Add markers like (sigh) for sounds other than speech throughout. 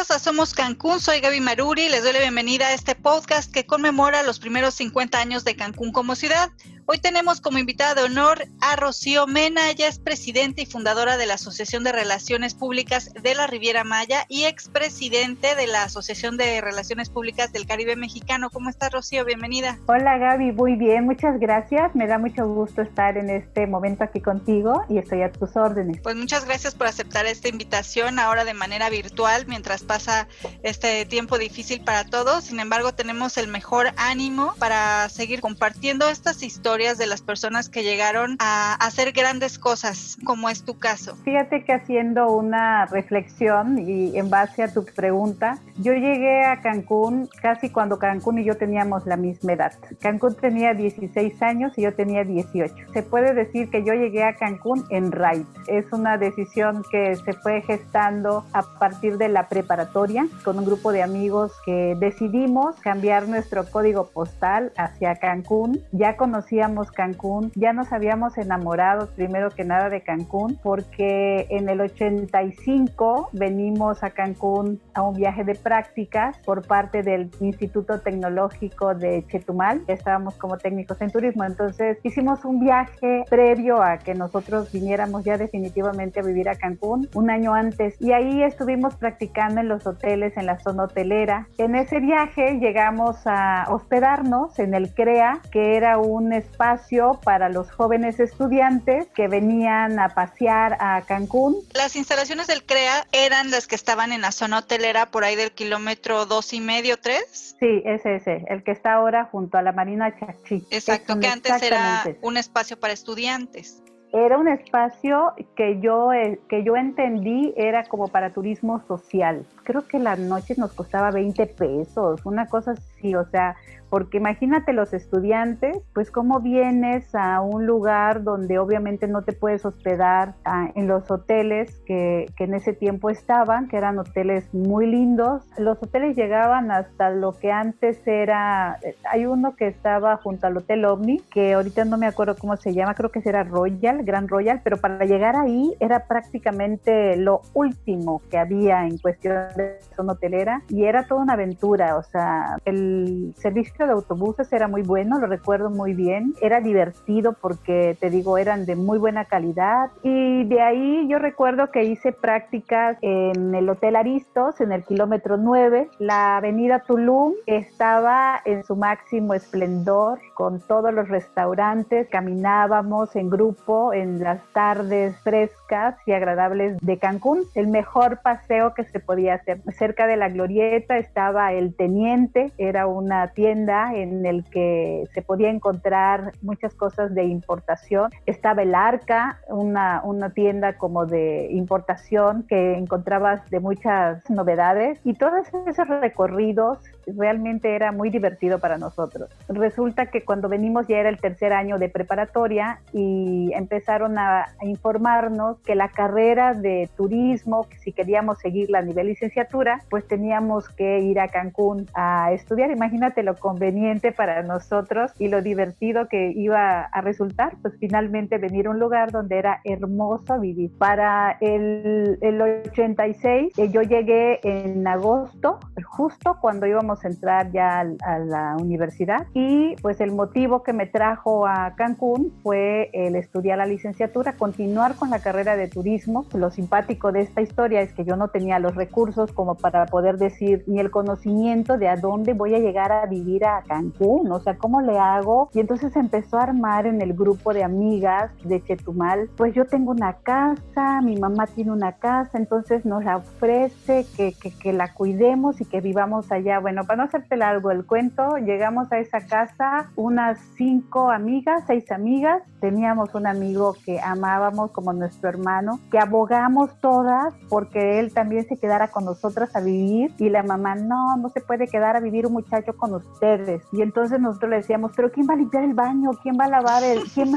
Bienvenidos Somos Cancún, soy Gaby Maruri, les doy la bienvenida a este podcast que conmemora los primeros 50 años de Cancún como ciudad. Hoy tenemos como invitada de honor a Rocío Mena, ella es presidenta y fundadora de la Asociación de Relaciones Públicas de la Riviera Maya y expresidente de la Asociación de Relaciones Públicas del Caribe Mexicano. ¿Cómo estás, Rocío? Bienvenida. Hola, Gaby, muy bien, muchas gracias. Me da mucho gusto estar en este momento aquí contigo y estoy a tus órdenes. Pues muchas gracias por aceptar esta invitación ahora de manera virtual mientras pasa este tiempo difícil para todos. Sin embargo, tenemos el mejor ánimo para seguir compartiendo estas historias de las personas que llegaron a hacer grandes cosas, como es tu caso. Fíjate que haciendo una reflexión y en base a tu pregunta, yo llegué a Cancún casi cuando Cancún y yo teníamos la misma edad. Cancún tenía 16 años y yo tenía 18. Se puede decir que yo llegué a Cancún en RAID. Es una decisión que se fue gestando a partir de la preparatoria con un grupo de amigos que decidimos cambiar nuestro código postal hacia Cancún. Ya conocíamos Cancún, ya nos habíamos enamorado primero que nada de Cancún porque en el 85 venimos a Cancún a un viaje de prácticas por parte del Instituto Tecnológico de Chetumal, estábamos como técnicos en turismo, entonces hicimos un viaje previo a que nosotros viniéramos ya definitivamente a vivir a Cancún un año antes y ahí estuvimos practicando en los hoteles, en la zona hotelera. En ese viaje llegamos a hospedarnos en el CREA, que era un espacio para los jóvenes estudiantes que venían a pasear a Cancún. Las instalaciones del CREA eran las que estaban en la zona hotelera por ahí del kilómetro dos y medio, tres. Sí, ese, ese, el que está ahora junto a la Marina Chachi. Exacto, que antes era un espacio para estudiantes era un espacio que yo, eh, que yo entendí era como para turismo social. Creo que la noche nos costaba 20 pesos, una cosa así, o sea, porque imagínate los estudiantes, pues cómo vienes a un lugar donde obviamente no te puedes hospedar ah, en los hoteles que, que, en ese tiempo estaban, que eran hoteles muy lindos. Los hoteles llegaban hasta lo que antes era, hay uno que estaba junto al Hotel OVNI, que ahorita no me acuerdo cómo se llama, creo que era Royal, Gran Royal, pero para llegar ahí era prácticamente lo último que había en cuestión zona hotelera y era toda una aventura, o sea, el servicio de autobuses era muy bueno, lo recuerdo muy bien. Era divertido porque, te digo, eran de muy buena calidad. Y de ahí yo recuerdo que hice prácticas en el Hotel Aristos, en el kilómetro 9. La avenida Tulum estaba en su máximo esplendor, con todos los restaurantes. Caminábamos en grupo en las tardes frescas y agradables de Cancún. El mejor paseo que se podía Cerca de la glorieta estaba el Teniente, era una tienda en el que se podía encontrar muchas cosas de importación. Estaba el Arca, una, una tienda como de importación que encontrabas de muchas novedades y todos esos recorridos realmente era muy divertido para nosotros. Resulta que cuando venimos ya era el tercer año de preparatoria y empezaron a, informarnos que la carrera de turismo, si queríamos seguirla a nivel licenciatura, pues teníamos que ir a Cancún a estudiar. Imagínate lo conveniente para nosotros y lo divertido que iba a resultar, pues finalmente venir a un lugar donde era hermoso vivir. Para el, el 86 eh, yo llegué en agosto, justo cuando íbamos entrar ya a, la universidad y pues el motivo que me trajo a Cancún fue el estudiar la licenciatura, continuar con la carrera de turismo. Lo simpático de esta historia es que yo no tenía los recursos como para poder decir ni el conocimiento de a dónde voy a llegar a vivir a Cancún, o sea, cómo le hago. Y entonces empezó a armar en el grupo de amigas de Chetumal, pues yo tengo una casa, mi mamá tiene una casa, entonces nos la ofrece que, que, que la cuidemos y que vivamos allá. Bueno, para no hacerte largo el cuento, llegamos a esa casa unas cinco amigas, seis amigas, teníamos un amigo que amábamos como nuestro hermano, que abogamos todas porque él también se quedara con nosotras a vivir y la mamá, no, no se puede quedar a vivir un muchacho con ustedes. Y entonces nosotros le decíamos, pero ¿quién va a limpiar el baño? ¿Quién va a lavar el, quién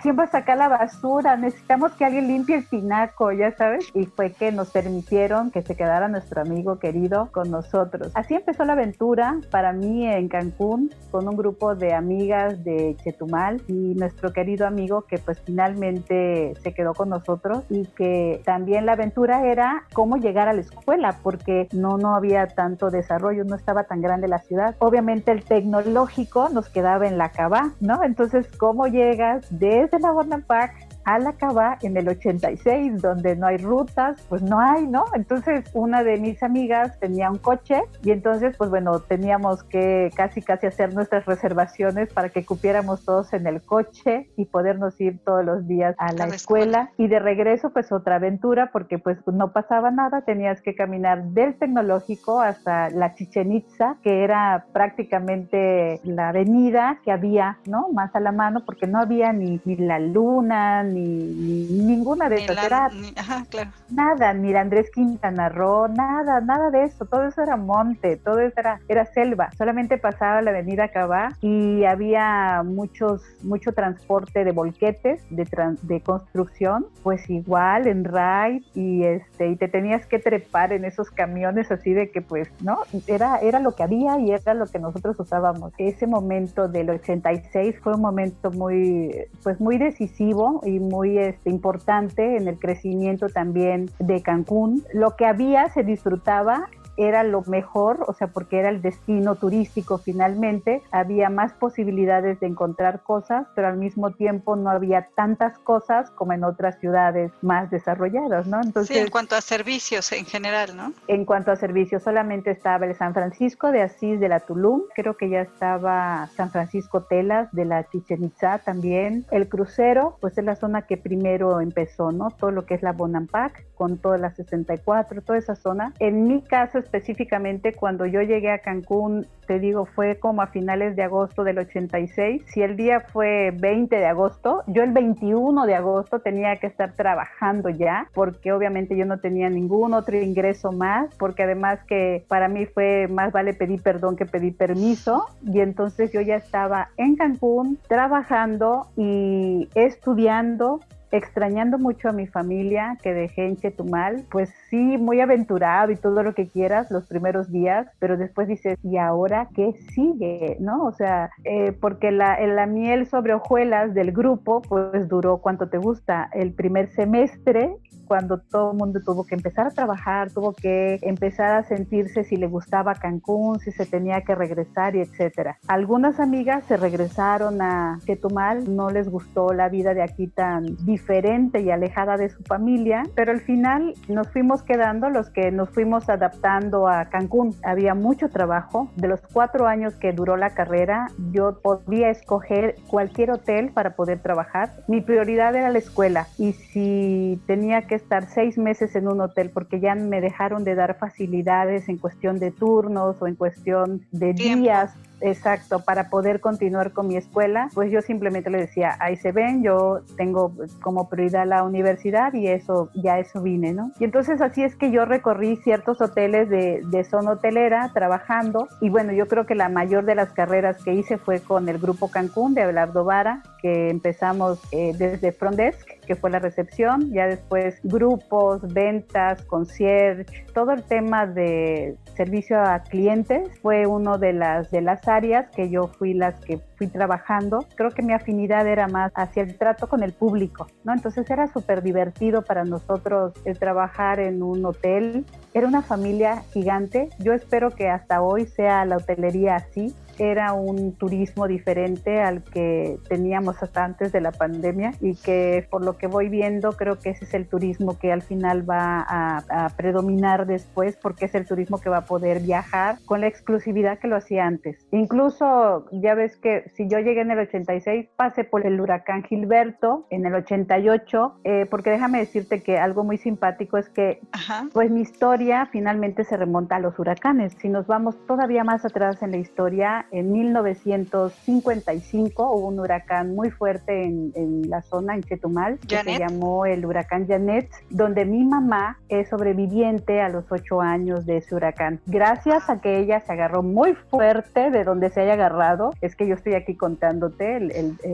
quién va a sacar la basura? Necesitamos que alguien limpie el pinaco, ya sabes. Y fue que nos permitieron que se quedara nuestro amigo querido con nosotros. Así empezó la aventura para mí en Cancún con un grupo de amigas de Chetumal y nuestro querido amigo que pues finalmente se quedó con nosotros y que también la aventura era cómo llegar a la escuela porque no, no había tanto desarrollo, no estaba tan grande la ciudad. Obviamente el tecnológico nos quedaba en la Cava, ¿no? Entonces, ¿cómo llegas desde la Park Alacaba en el 86, donde no hay rutas, pues no hay, ¿no? Entonces una de mis amigas tenía un coche y entonces, pues bueno, teníamos que casi casi hacer nuestras reservaciones para que cupiéramos todos en el coche y podernos ir todos los días a la, escuela. Y de regreso, pues otra aventura, porque pues no pasaba nada, tenías que caminar del tecnológico hasta la Chichen Itza, que era prácticamente la avenida que había, ¿no? Más a la mano, porque no había ni, ni la luna, ni, ninguna de esas. era nada, ni la Andrés Quintana Roo, nada, nada de eso. Todo eso era monte, todo eso era, era selva. Solamente pasaba la avenida Cabá y había muchos, mucho transporte de volquetes, de, de construcción, pues igual en ride y este, y te tenías que trepar en esos camiones así de que pues, ¿no? Era, era lo que había y era lo que nosotros usábamos. Ese momento del 86 fue un momento muy, pues muy decisivo y muy este, importante en el crecimiento también de Cancún. Lo que había se disfrutaba era lo mejor, o sea, porque era el destino turístico finalmente, había más posibilidades de encontrar cosas, pero al mismo tiempo no había tantas cosas como en otras ciudades más desarrolladas, ¿no? Entonces, sí, en cuanto a servicios en general, ¿no? En cuanto a servicios, solamente estaba el San Francisco de Asís de la Tulum, creo que ya estaba San Francisco Telas de la Chichen Itza también, el crucero, pues es la zona que primero empezó, ¿no? Todo lo que es la Bonampak, con toda la 64, toda esa zona. En mi caso específicamente cuando yo llegué a Cancún, te digo, fue como a finales de agosto del 86. Si el día fue 20 de agosto, yo el 21 de agosto tenía que estar trabajando ya, porque obviamente yo no tenía ningún otro ingreso más, porque además que para mí fue más vale pedir perdón que pedir permiso. Y entonces yo ya estaba en Cancún trabajando y estudiando extrañando mucho a mi familia que dejé en Chetumal, pues sí, muy aventurado y todo lo que quieras los primeros días, pero después dices, ¿y ahora qué sigue? ¿No? O sea, eh, porque la, la miel sobre hojuelas del grupo, pues duró cuánto te gusta, el primer semestre cuando todo el mundo tuvo que empezar a trabajar, tuvo que empezar a sentirse si le gustaba Cancún, si se tenía que regresar y etcétera. Algunas amigas se regresaron a Chetumal, no les gustó la vida de aquí tan diferente y alejada de su familia, pero al final nos fuimos quedando los que nos fuimos adaptando a Cancún. Había mucho trabajo. De los cuatro años que duró la carrera, yo podía escoger cualquier hotel para poder trabajar. Mi prioridad era la escuela y si tenía que estar seis meses en un hotel porque ya me dejaron de dar facilidades en cuestión de turnos o en cuestión de días exacto, para poder continuar con mi escuela, pues yo simplemente le decía, ahí se ven, yo tengo como prioridad la universidad y eso, ya eso vine, ¿no? Y entonces así es que yo recorrí ciertos hoteles de, de zona hotelera trabajando y bueno, yo creo que la mayor de las carreras que hice fue con el grupo Cancún de Abelardo Vara, que empezamos eh, desde Front Desk, que fue la recepción, ya después grupos, ventas, concierge, todo el tema de servicio a clientes fue uno de las de las áreas que yo fui las que fui trabajando. Creo que mi afinidad era más hacia el trato con el público, ¿no? Entonces era súper divertido para nosotros el trabajar en un hotel. Era una familia gigante. Yo espero que hasta hoy sea la hotelería así era un turismo diferente al que teníamos hasta antes de la pandemia y que por lo que voy viendo creo que ese es el turismo que al final va a, predominar después porque es el turismo que va a poder viajar con la exclusividad que lo hacía antes. Incluso ya ves que si yo llegué en el 86 pasé por el huracán Gilberto en el 88 eh, porque déjame decirte que algo muy simpático es que pues mi historia finalmente se remonta a los huracanes. Si nos vamos todavía más atrás en la historia En 1955 hubo un huracán muy fuerte en, la zona, en Chetumal, que se llamó el huracán Janet, donde mi mamá es sobreviviente a los ocho años de ese huracán. Gracias a que ella se agarró muy fuerte de donde se haya agarrado, es que yo estoy aquí contándote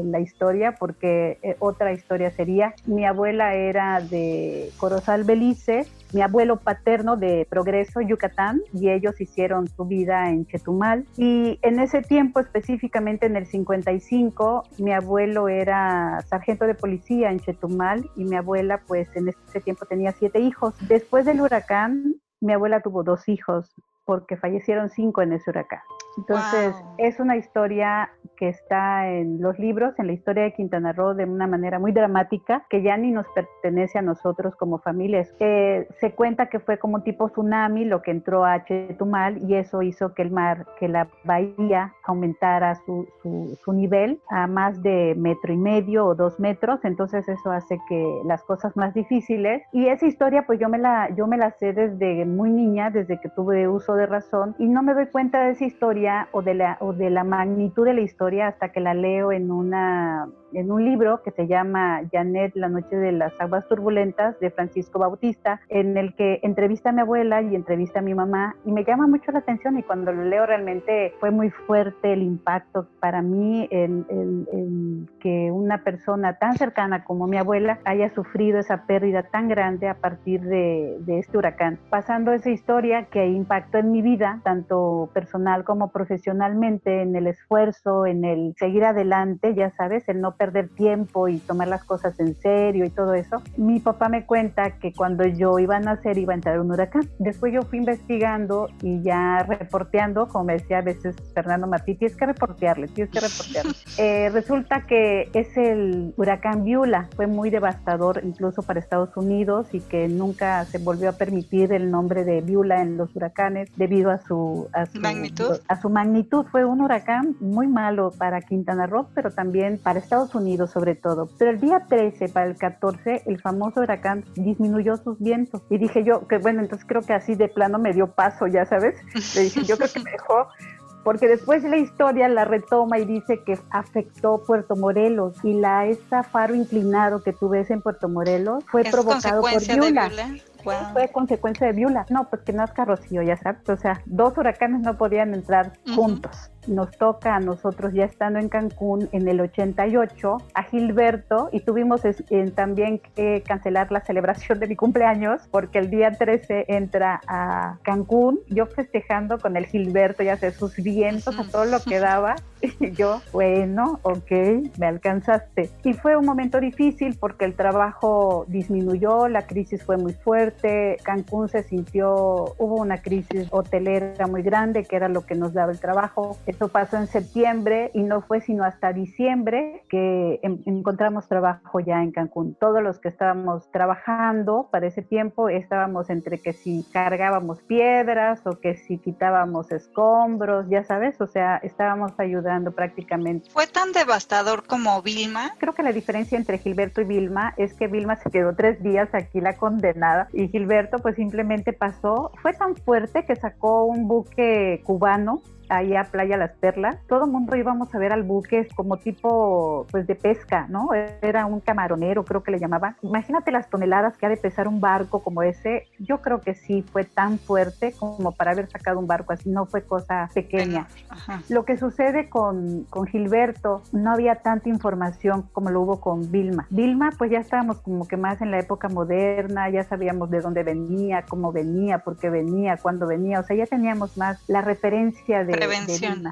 la historia, porque eh, otra historia sería, mi abuela era de Corozal Belice, mi abuelo paterno de Progreso, Yucatán, y ellos hicieron su vida en Chetumal. Y en ese tiempo, específicamente en el 55, mi abuelo era sargento de policía en Chetumal y mi abuela, pues en ese tiempo tenía siete hijos. Después del huracán, mi abuela tuvo dos hijos porque fallecieron cinco en ese huracán. Entonces, es una historia que está en los libros, en la historia de Quintana Roo, de una manera muy dramática, que ya ni nos pertenece a nosotros como familias. Eh, se cuenta que fue como un tipo tsunami lo que entró a Chetumal y eso hizo que el mar, que la bahía aumentara su, su, su nivel a más de metro y medio o dos metros. Entonces, eso hace que las cosas más difíciles. Y esa historia, pues yo me la, yo me la sé desde muy niña, desde que tuve uso de razón, y no me doy cuenta de esa historia o de, la, o de la magnitud de la historia hasta que la leo en una en un libro que se llama Janet, la noche de las aguas turbulentas de Francisco Bautista, en el que entrevista a mi abuela y entrevista a mi mamá y me llama mucho la atención y cuando lo leo realmente fue muy fuerte el impacto para mí el, que una persona tan cercana como mi abuela haya sufrido esa pérdida tan grande a partir de, de este huracán. Pasando esa historia que impactó en mi vida, tanto personal como profesionalmente, en el esfuerzo, en el seguir adelante, ya sabes, el no perder tiempo y tomar las cosas en serio y todo eso. Mi papá me cuenta que cuando yo iba a nacer iba a entrar un huracán. Después yo fui investigando y ya reporteando, como me decía a veces Fernando Martí, tienes que reportearle, tienes que reportearle. (laughs) Eh, resulta que es el huracán Viula, fue muy devastador incluso para Estados Unidos y que nunca se volvió a permitir el nombre de Viula en los huracanes debido a su, a su magnitud. A su magnitud. Fue un huracán muy malo para Quintana Roo, pero también para Estados Unidos sobre todo. Pero el día 13 para el 14, el famoso huracán disminuyó sus vientos. Y dije yo, que bueno, entonces creo que así de plano me dio paso, ya sabes. Le dije, yo creo que mejor porque después la historia la retoma y dice que afectó Puerto Morelos y la esa faro inclinado que tú ves en Puerto Morelos fue provocado por Fue consecuencia de Viula. No, pues que no es Rocío, ya sabes. O sea, dos huracanes no podían entrar juntos nos toca a nosotros ya estando en Cancún en el 88 a Gilberto y tuvimos también que cancelar la celebración de mi cumpleaños porque el día 13 entra a Cancún, yo festejando con el Gilberto, ya sé, sus vientos, a todo lo que (laughs) daba (laughs) y yo, bueno, ok, me alcanzaste. Y fue un momento difícil porque el trabajo disminuyó, la crisis fue muy fuerte, Cancún se sintió, hubo una crisis hotelera muy grande que era lo que nos daba el trabajo. Eso pasó en septiembre y no fue sino hasta diciembre que encontramos trabajo ya en Cancún. Todos los que estábamos trabajando para ese tiempo estábamos entre que si cargábamos piedras o que si quitábamos escombros, ya sabes, o sea, estábamos ayudando prácticamente. ¿Fue tan devastador como Vilma? Creo que la diferencia entre Gilberto y Vilma es que Vilma se quedó tres días aquí la condenada y Gilberto pues simplemente pasó. Fue tan fuerte que sacó un buque cubano ahí a Playa Las Perlas, todo el mundo íbamos a ver al buque como tipo pues de pesca, ¿no? Era un camaronero, creo que le llamaban. Imagínate las toneladas que ha de pesar un barco como ese. Yo creo que sí fue tan fuerte como para haber sacado un barco así, no fue cosa pequeña. Lo que sucede con, con Gilberto, no había tanta información como lo hubo con Vilma. Vilma, pues ya estábamos como que más en la época moderna, ya sabíamos de dónde venía, cómo venía, por qué venía, cuándo venía, o sea, ya teníamos más la referencia de prevención.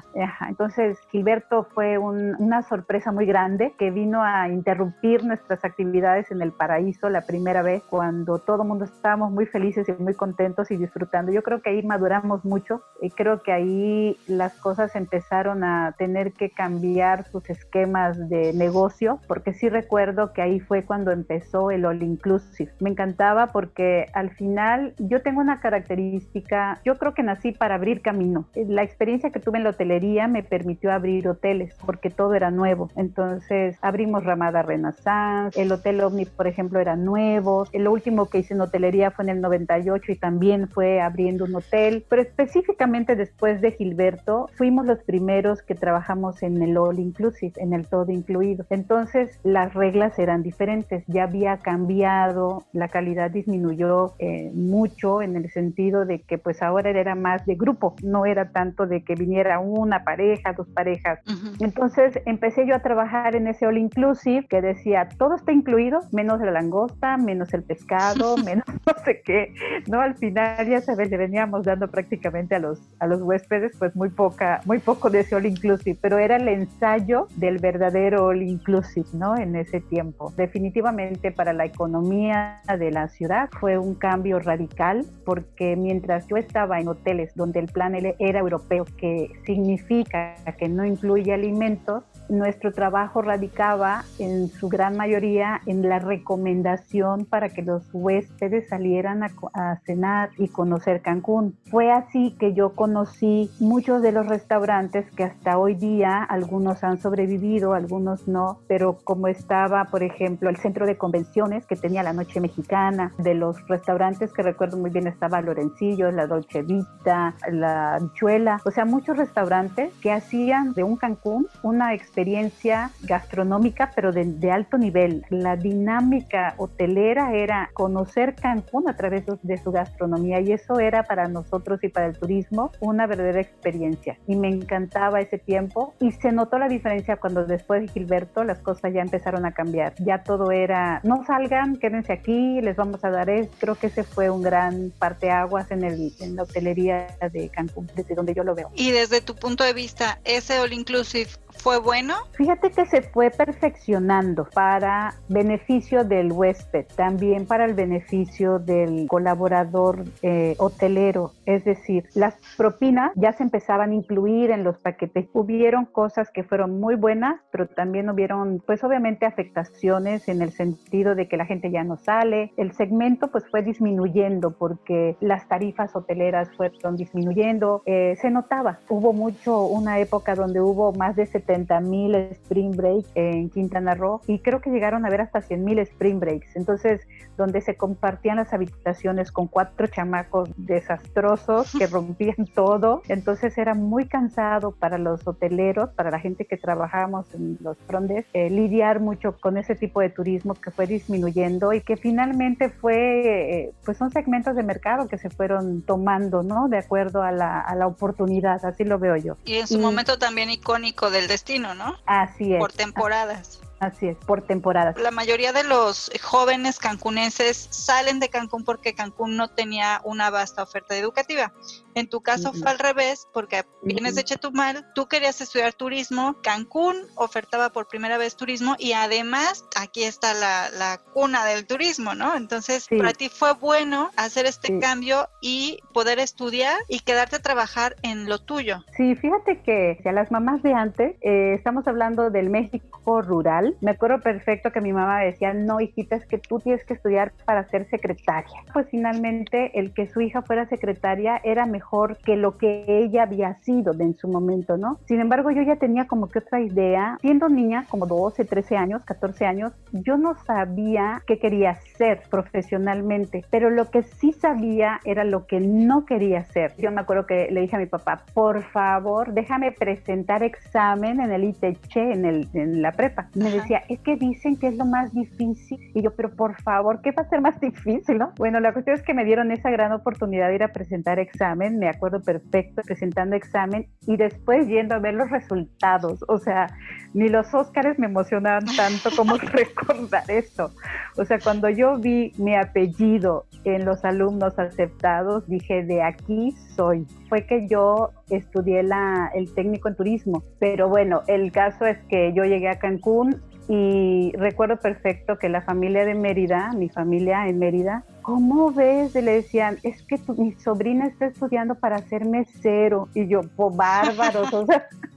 Entonces, Gilberto fue una sorpresa muy grande que vino a interrumpir nuestras actividades en el paraíso la primera vez cuando todo el mundo estábamos muy felices y muy contentos y disfrutando. Yo creo que ahí maduramos mucho y creo que ahí las cosas empezaron a tener que cambiar sus esquemas de negocio, porque sí recuerdo que ahí fue cuando empezó el All Inclusive. Me encantaba porque al final yo tengo una característica, yo creo que nací para abrir camino. La experiencia experiencia que tuve en la hotelería me permitió abrir hoteles porque todo era nuevo. Entonces abrimos Ramada Renaissance, el Hotel OVNI, por ejemplo, era nuevo. Lo último que hice en hotelería fue en el 98 y también fue abriendo un hotel. Pero específicamente después de Gilberto, fuimos los primeros que trabajamos en el All Inclusive, en el todo incluido. Entonces las reglas eran diferentes, ya había cambiado, la calidad disminuyó eh, mucho en el sentido de que pues ahora era más de grupo, no era tanto de que viniera una pareja, dos parejas. Entonces empecé yo a trabajar en ese All Inclusive que decía, todo está incluido, menos la langosta, menos el pescado, (laughs) menos no sé qué, ¿no? Al final ya sabes, le veníamos dando prácticamente a los, a los huéspedes pues muy poca, muy poco de ese All Inclusive, pero era el ensayo del verdadero All Inclusive, ¿no? En ese tiempo. Definitivamente para la economía de la ciudad fue un cambio radical porque mientras yo estaba en hoteles donde el plan era europeo, que significa que no incluye alimentos, nuestro trabajo radicaba en su gran mayoría en la recomendación para que los huéspedes salieran a, cenar y conocer Cancún. Fue así que yo conocí muchos de los restaurantes que hasta hoy día algunos han sobrevivido, algunos no, pero como estaba, por ejemplo, el centro de convenciones que tenía la noche mexicana, de los restaurantes que recuerdo muy bien estaba Lorencillo, la Dolce Vita, la Chuela, o sea, muchos restaurantes que hacían de un Cancún una experiencia experiencia gastronómica, pero de, alto nivel. La dinámica hotelera era conocer Cancún a través de su gastronomía y eso era para nosotros y para el turismo una verdadera experiencia. Y me encantaba ese tiempo y se notó la diferencia cuando después de Gilberto las cosas ya empezaron a cambiar. Ya todo era, no salgan, quédense aquí, les vamos a dar esto. Creo que ese fue un gran parteaguas en, el, en la hotelería de Cancún, desde donde yo lo veo. Y desde tu punto de vista, ese All Inclusive fue bueno? Fíjate que se fue perfeccionando para beneficio del huésped, también para el beneficio del colaborador eh, hotelero. Es decir, las propinas ya se empezaban a incluir en los paquetes. Hubieron cosas que fueron muy buenas, pero también hubieron, pues obviamente, afectaciones en el sentido de que la gente ya no sale. El segmento pues fue disminuyendo porque las tarifas hoteleras fueron disminuyendo. Eh, se notaba, hubo mucho, una época donde hubo más de 70 mil spring breaks en Quintana Roo y creo que llegaron a ver hasta 100 mil spring breaks. Entonces, donde se compartían las habitaciones con cuatro chamacos desastrosos que (laughs) rompían todo. Entonces era muy cansado para los hoteleros, para la gente que trabajábamos en los frondes, eh, lidiar mucho con ese tipo de turismo que fue disminuyendo y que finalmente fue, eh, pues son segmentos de mercado que se fueron tomando, ¿no? De acuerdo a la, a la oportunidad, así lo veo yo. Y en su momento también icónico del destino, ¿no? Así es. Por temporadas. Así es, por temporadas. La mayoría de los jóvenes cancunenses salen de Cancún porque Cancún no tenía una vasta oferta educativa. En tu caso fue al revés, porque vienes de Chetumal, tú querías estudiar turismo, Cancún ofertaba por primera vez turismo y además aquí está la, cuna del turismo, ¿no? Entonces, para ti fue bueno hacer este cambio y poder estudiar y quedarte a trabajar en lo tuyo. Sí, fíjate que a las mamás de antes, eh, estamos hablando del México rural, me acuerdo perfecto que mi mamá decía, no, hijita, es que tú tienes que estudiar para ser secretaria. Pues finalmente el que su hija fuera secretaria era mejor que lo que ella había sido en su momento, ¿no? Sin embargo, yo ya tenía como que otra idea. Siendo niña, como 12, 13 años, 14 años, yo no sabía qué quería ser profesionalmente, pero lo que sí sabía era lo que no quería hacer. Yo me acuerdo que le dije a mi papá, por favor, déjame presentar examen en el ITC, en, el, en la prepa. Me decía, es que dicen que es lo más difícil. Y yo, pero por favor, ¿qué va a ser más difícil? No? Bueno, la cuestión es que me dieron esa gran oportunidad de ir a presentar examen, me acuerdo perfecto, presentando examen y después yendo a ver los resultados. O sea, ni los Óscares me emocionaban tanto como (laughs) recordar esto. O sea, cuando yo vi mi apellido en los alumnos aceptados, dije, de aquí soy. Fue que yo estudié la, el técnico en turismo, pero bueno, el caso es que yo llegué a Cancún y recuerdo perfecto que la familia de Mérida, mi familia en Mérida, ¿cómo ves? le decían, es que mi sobrina está estudiando para ser mesero. Y yo, pues bárbaros, o sea, (laughs)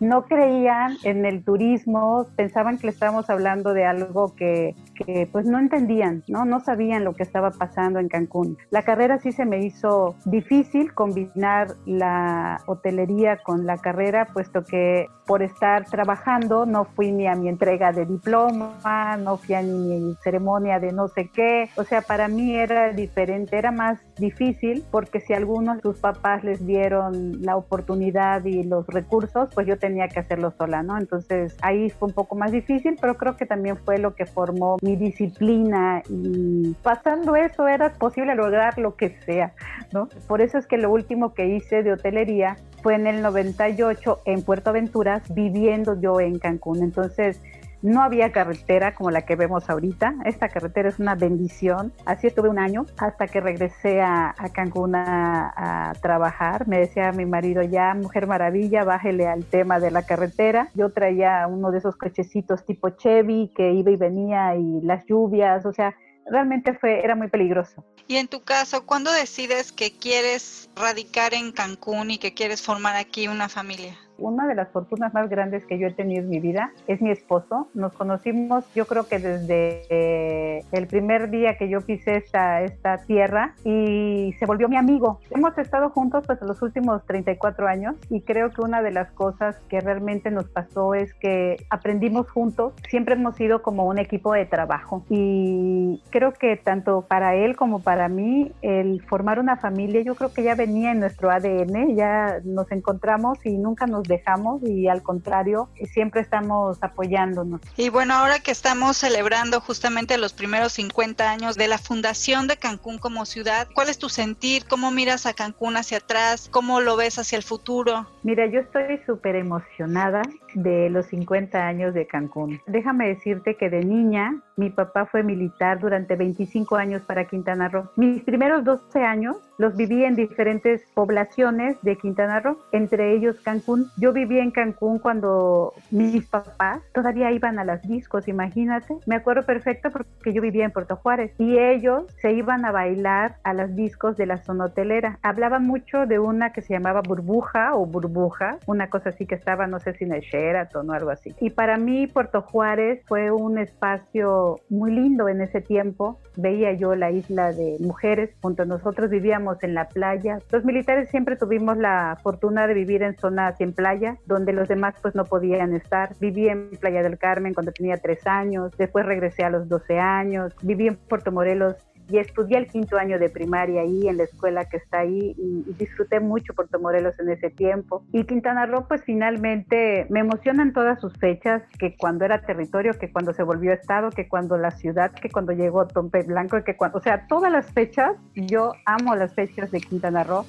no creían en el turismo, pensaban que le estábamos hablando de algo que, que pues no entendían, ¿no? No sabían lo que estaba pasando en Cancún. La carrera sí se me hizo difícil combinar la hotelería con la carrera, puesto que por estar trabajando no fui ni a mi entrega de diploma, no fui a mi ceremonia de no sé qué. O sea, para mí era diferente, era más difícil porque si algunos de sus papás les dieron la oportunidad y los recursos, pues yo tenía que hacerlo sola, ¿no? Entonces ahí fue un poco más difícil, pero creo que también fue lo que formó mi disciplina y pasando eso era posible lograr lo que sea, ¿no? Por eso es que lo último que hice de hotelería fue en el 98 en Puerto Aventuras, viviendo yo en Cancún. Entonces, no había carretera como la que vemos ahorita. Esta carretera es una bendición. Así estuve un año hasta que regresé a, Cancún a, trabajar. Me decía mi marido, ya, mujer maravilla, bájele al tema de la carretera. Yo traía uno de esos cochecitos tipo Chevy que iba y venía y las lluvias, o sea, realmente fue, era muy peligroso. Y en tu caso, ¿cuándo decides que quieres radicar en Cancún y que quieres formar aquí una familia? Una de las fortunas más grandes que yo he tenido en mi vida es mi esposo. Nos conocimos yo creo que desde eh, el primer día que yo pisé esta, esta tierra y se volvió mi amigo. Hemos estado juntos pues los últimos 34 años y creo que una de las cosas que realmente nos pasó es que aprendimos juntos. Siempre hemos sido como un equipo de trabajo y creo que tanto para él como para mí el formar una familia yo creo que ya venía en nuestro ADN, ya nos encontramos y nunca nos dejamos y al contrario, siempre estamos apoyándonos. Y bueno, ahora que estamos celebrando justamente los primeros 50 años de la fundación de Cancún como ciudad, ¿cuál es tu sentir? ¿Cómo miras a Cancún hacia atrás? ¿Cómo lo ves hacia el futuro? Mira, yo estoy súper emocionada de los 50 años de Cancún. Déjame decirte que de niña mi papá fue militar durante 25 años para Quintana Roo. Mis primeros 12 años los viví en diferentes poblaciones de Quintana Roo, entre ellos Cancún. Yo viví en Cancún cuando mis papás todavía iban a las discos, imagínate. Me acuerdo perfecto porque yo vivía en Puerto Juárez y ellos se iban a bailar a las discos de la zona hotelera. Hablaban mucho de una que se llamaba Burbuja o Burbuja, una cosa así que estaba, no sé si en el Sheraton o algo así. Y para mí Puerto Juárez fue un espacio muy lindo en ese tiempo. Veía yo la isla de mujeres, junto a nosotros vivíamos en la playa. Los militares siempre tuvimos la fortuna de vivir en zonas en playa donde los demás pues no podían estar. Viví en Playa del Carmen cuando tenía tres años, después regresé a los 12 años, viví en Puerto Morelos y estudié el quinto año de primaria ahí en la escuela que está ahí y, disfruté mucho Puerto Morelos en ese tiempo. Y Quintana Roo pues finalmente me emocionan todas sus fechas, que cuando era territorio, que cuando se volvió estado, que cuando la ciudad, que cuando llegó Tompe Blanco, que cuando, o sea, todas las fechas, yo amo las fechas de Quintana Roo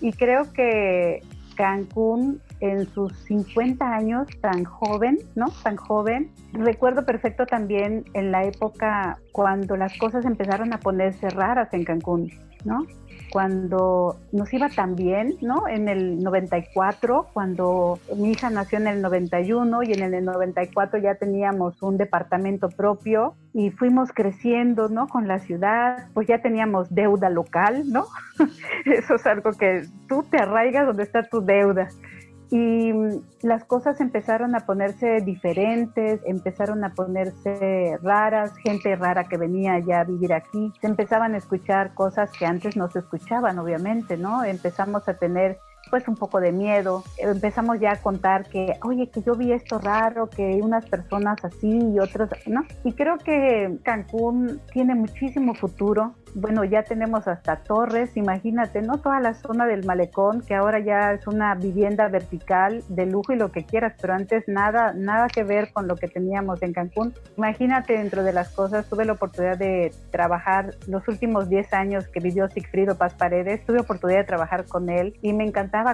y creo que Cancún en sus 50 años tan joven, ¿no? Tan joven. Recuerdo perfecto también en la época cuando las cosas empezaron a ponerse raras en Cancún, ¿no? cuando nos iba tan bien, ¿no? En el 94, cuando mi hija nació en el 91 y en el 94 ya teníamos un departamento propio y fuimos creciendo, ¿no? Con la ciudad, pues ya teníamos deuda local, ¿no? (laughs) Eso es algo que tú te arraigas donde está tu deuda y las cosas empezaron a ponerse diferentes, empezaron a ponerse raras, gente rara que venía ya a vivir aquí, se empezaban a escuchar cosas que antes no se escuchaban, obviamente, ¿no? Empezamos a tener pues un poco de miedo. Empezamos ya a contar que, oye, que yo vi esto raro, que unas personas así y otras, ¿no? Y creo que Cancún tiene muchísimo futuro. Bueno, ya tenemos hasta torres, imagínate, ¿no? Toda la zona del malecón, que ahora ya es una vivienda vertical de lujo y lo que quieras, pero antes nada, nada que ver con lo que teníamos en Cancún. Imagínate dentro de las cosas, tuve la oportunidad de trabajar los últimos 10 años que vivió Sigfrido Paz Paredes, tuve oportunidad de trabajar con él y me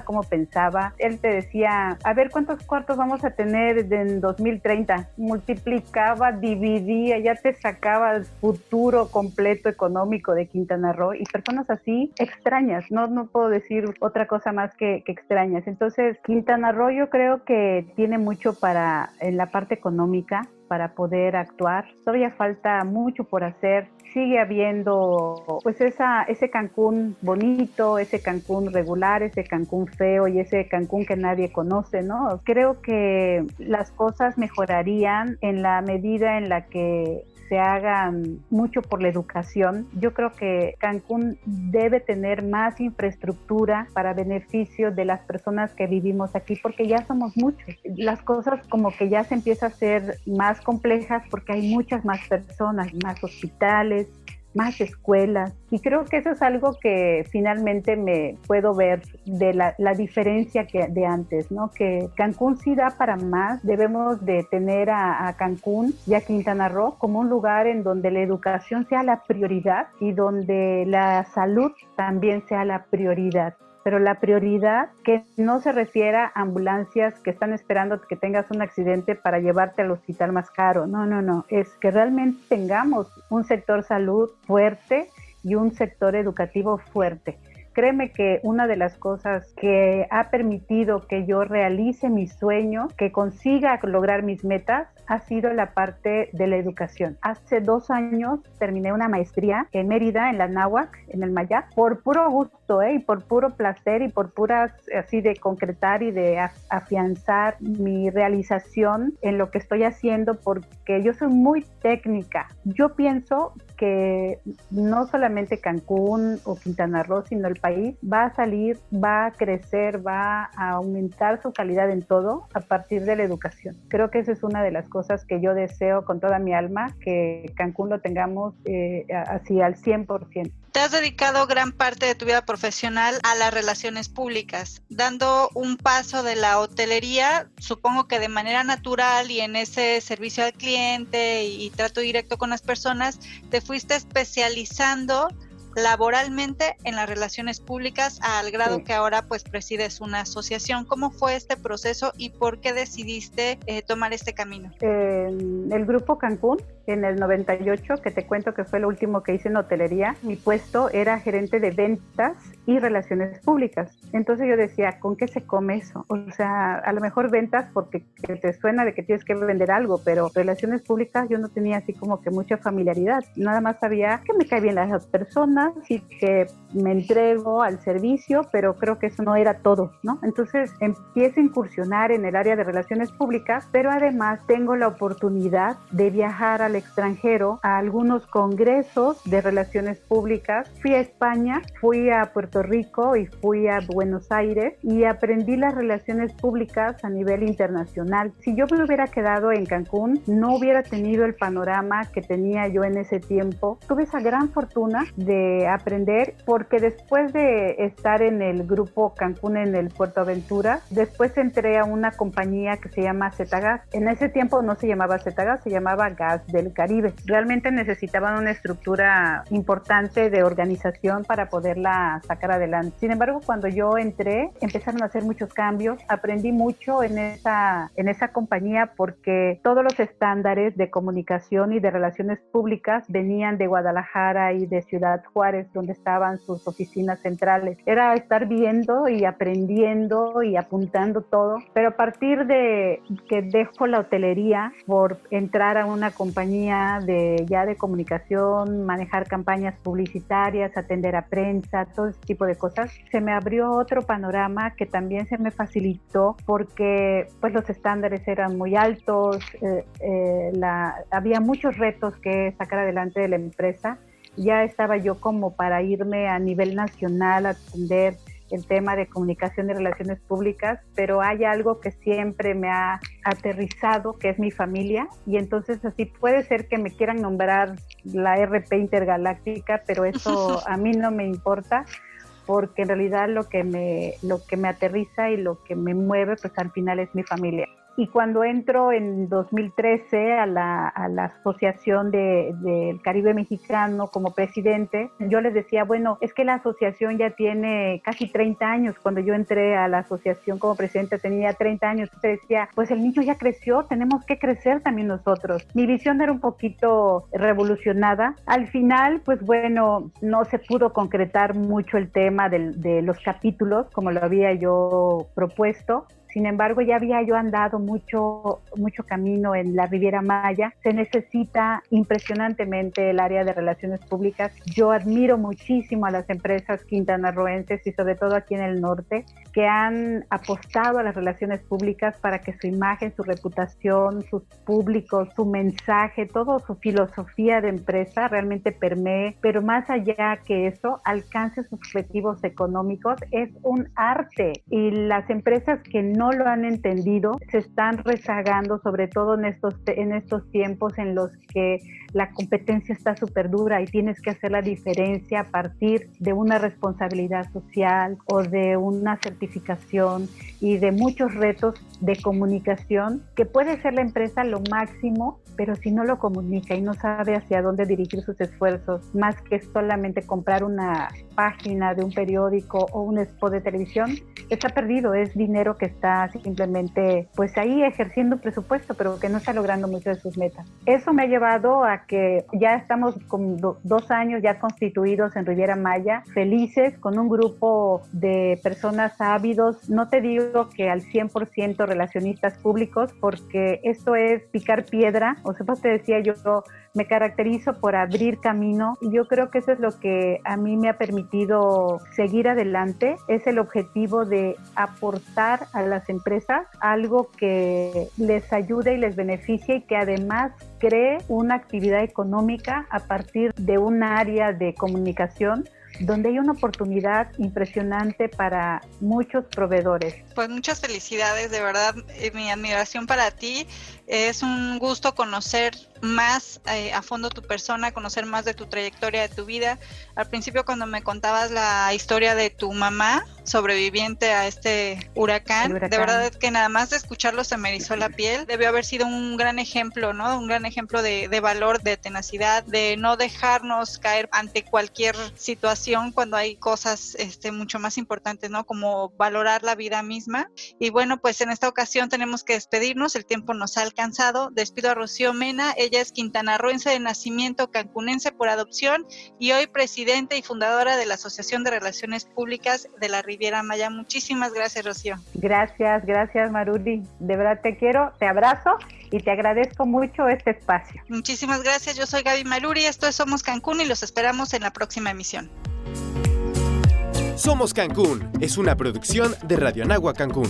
cómo pensaba. Él te decía, a ver cuántos cuartos vamos a tener en 2030. Multiplicaba, dividía, ya te sacaba el futuro completo económico de Quintana Roo y personas así extrañas. No, no puedo decir otra cosa más que, que extrañas. Entonces, Quintana Roo yo creo que tiene mucho para en la parte económica para poder actuar. Todavía falta mucho por hacer. Sigue habiendo pues esa, ese Cancún bonito, ese Cancún regular, ese Cancún feo y ese Cancún que nadie conoce, ¿no? Creo que las cosas mejorarían en la medida en la que se hagan mucho por la educación. Yo creo que Cancún debe tener más infraestructura para beneficio de las personas que vivimos aquí, porque ya somos muchos. Las cosas como que ya se empieza a ser más complejas porque hay muchas más personas, más hospitales, más escuelas. Y creo que eso es algo que finalmente me puedo ver de la, diferencia que de antes, ¿no? Que Cancún sí da para más. Debemos de tener a, Cancún y a Quintana Roo como un lugar en donde la educación sea la prioridad y donde la salud también sea la prioridad pero la prioridad que no se refiera a ambulancias que están esperando que tengas un accidente para llevarte al hospital más caro. No, no, no. Es que realmente tengamos un sector salud fuerte y un sector educativo fuerte. Créeme que una de las cosas que ha permitido que yo realice mi sueño, que consiga lograr mis metas, ha sido la parte de la educación. Hace dos años terminé una maestría en Mérida, en la Náhuac, en el Maya, por puro gusto ¿eh? y por puro placer y por puras así de concretar y de afianzar mi realización en lo que estoy haciendo porque yo soy muy técnica. Yo pienso que no solamente Cancún o Quintana Roo, sino el país va a salir, va a crecer, va a aumentar su calidad en todo a partir de la educación. Creo que esa es una de las cosas que yo deseo con toda mi alma, que Cancún lo tengamos eh, así al 100%. Te has dedicado gran parte de tu vida profesional a las relaciones públicas, dando un paso de la hotelería, supongo que de manera natural y en ese servicio al cliente y, trato directo con las personas, te fuiste especializando laboralmente en las relaciones públicas al grado que ahora pues presides una asociación. ¿Cómo fue este proceso y por qué decidiste eh, tomar este camino? el grupo Cancún en el 98, que te cuento que fue lo último que hice en hotelería, mi puesto era gerente de ventas y relaciones públicas. Entonces yo decía, ¿con qué se come eso? O sea, a lo mejor ventas porque te suena de que tienes que vender algo, pero relaciones públicas yo no tenía así como que mucha familiaridad. Nada más sabía que me caen bien las personas y que me entrego al servicio, pero creo que eso no era todo, ¿no? Entonces empiezo a incursionar en el área de relaciones públicas, pero además tengo la oportunidad de viajar al extranjero a algunos congresos de relaciones públicas. Fui a España, fui a Puerto Rico y fui a Buenos Aires y aprendí las relaciones públicas a nivel internacional. Si yo me hubiera quedado en Cancún, no hubiera tenido el panorama que tenía yo en ese tiempo. Tuve esa gran fortuna de aprender porque después de estar en el grupo Cancún en el Puerto Aventura, después entré a una compañía que se llama Zetagas. En ese tiempo no se llamaba Zetagas, se llamaba Gas de Caribe. Realmente necesitaban una estructura importante de organización para poderla sacar adelante. Sin embargo, cuando yo entré, empezaron a hacer muchos cambios. Aprendí mucho en esa, en esa compañía porque todos los estándares de comunicación y de relaciones públicas venían de Guadalajara y de Ciudad Juárez, donde estaban sus oficinas centrales. Era estar viendo y aprendiendo y apuntando todo. Pero a partir de que dejo la hotelería por entrar a una compañía de ya de comunicación, manejar campañas publicitarias, atender a prensa, todo ese tipo de cosas, se me abrió otro panorama que también se me facilitó porque pues los estándares eran muy altos, eh, eh, la, había muchos retos que sacar adelante de la empresa. Ya estaba yo como para irme a nivel nacional a atender el tema de comunicación y relaciones públicas, pero hay algo que siempre me ha aterrizado, que es mi familia, y entonces así puede ser que me quieran nombrar la RP intergaláctica, pero eso (laughs) a mí no me importa porque en realidad lo que me lo que me aterriza y lo que me mueve pues al final es mi familia. Y cuando entro en 2013 a la, a la Asociación del de, Caribe Mexicano como presidente, yo les decía, bueno, es que la asociación ya tiene casi 30 años. Cuando yo entré a la asociación como presidente tenía 30 años. Entonces decía, pues el niño ya creció, tenemos que crecer también nosotros. Mi visión era un poquito revolucionada. Al final, pues bueno, no se pudo concretar mucho el tema de, de los capítulos como lo había yo propuesto Sin embargo, ya había yo andado mucho, mucho camino en la Riviera Maya. Se necesita impresionantemente el área de relaciones públicas. Yo admiro muchísimo a las empresas quintanarroenses y sobre todo aquí en el norte que han apostado a las relaciones públicas para que su imagen, su reputación, sus públicos, su mensaje, toda su filosofía de empresa realmente permee, pero más allá que eso, alcance sus objetivos económicos. Es un arte y las empresas que no lo han entendido se están rezagando, sobre todo en estos, en estos tiempos en los que la competencia está súper dura y tienes que hacer la diferencia a partir de una responsabilidad social o de una certificación y de muchos retos de comunicación que puede ser la empresa lo máximo, pero si no lo comunica y no sabe hacia dónde dirigir sus esfuerzos, más que solamente comprar una página de un periódico o un spot de televisión, está perdido, es dinero que está simplemente pues ahí ejerciendo presupuesto, pero que no está logrando muchas de sus metas. Eso me ha llevado a que ya estamos con dos años ya constituidos en Riviera Maya, felices, con un grupo de personas ávidos, no te digo que al 100% relacionistas públicos, porque esto es picar piedra, o sea, pues te decía yo, me caracterizo por abrir camino. Y yo creo que eso es lo que a mí me ha permitido seguir adelante, es el objetivo de aportar a las empresas algo que les ayude y les beneficie y que además cree una actividad económica a partir de un área de comunicación donde hay una oportunidad impresionante para muchos proveedores. Pues muchas felicidades, de verdad, eh, mi admiración para ti. Es un gusto conocer más eh, a fondo tu persona, conocer más de tu trayectoria, de tu vida. Al principio cuando me contabas la historia de tu mamá, sobreviviente a este huracán, de verdad que nada más de escucharlo se me erizó la piel. Debió haber sido un gran ejemplo, ¿no? Un gran ejemplo de, de valor, de tenacidad, de no dejarnos caer ante cualquier situación cuando hay cosas este, mucho más importantes, ¿no? Como valorar la vida misma. Y bueno, pues en esta ocasión tenemos que despedirnos, el tiempo nos ha alcanzado. Despido a Rocío Mena, ella es quintanarroense de nacimiento, cancunense por adopción y hoy presidente y fundadora de la Asociación de Relaciones Públicas de la Riviera Maya. Muchísimas gracias, Rocío. Gracias, gracias, Maruli. De verdad te quiero, te abrazo y te agradezco mucho este espacio. Muchísimas gracias. Yo soy Gaby Maruri, esto es Somos Cancún y los esperamos en la próxima emisión. Somos Cancún es una producción de Radio Anagua Cancún.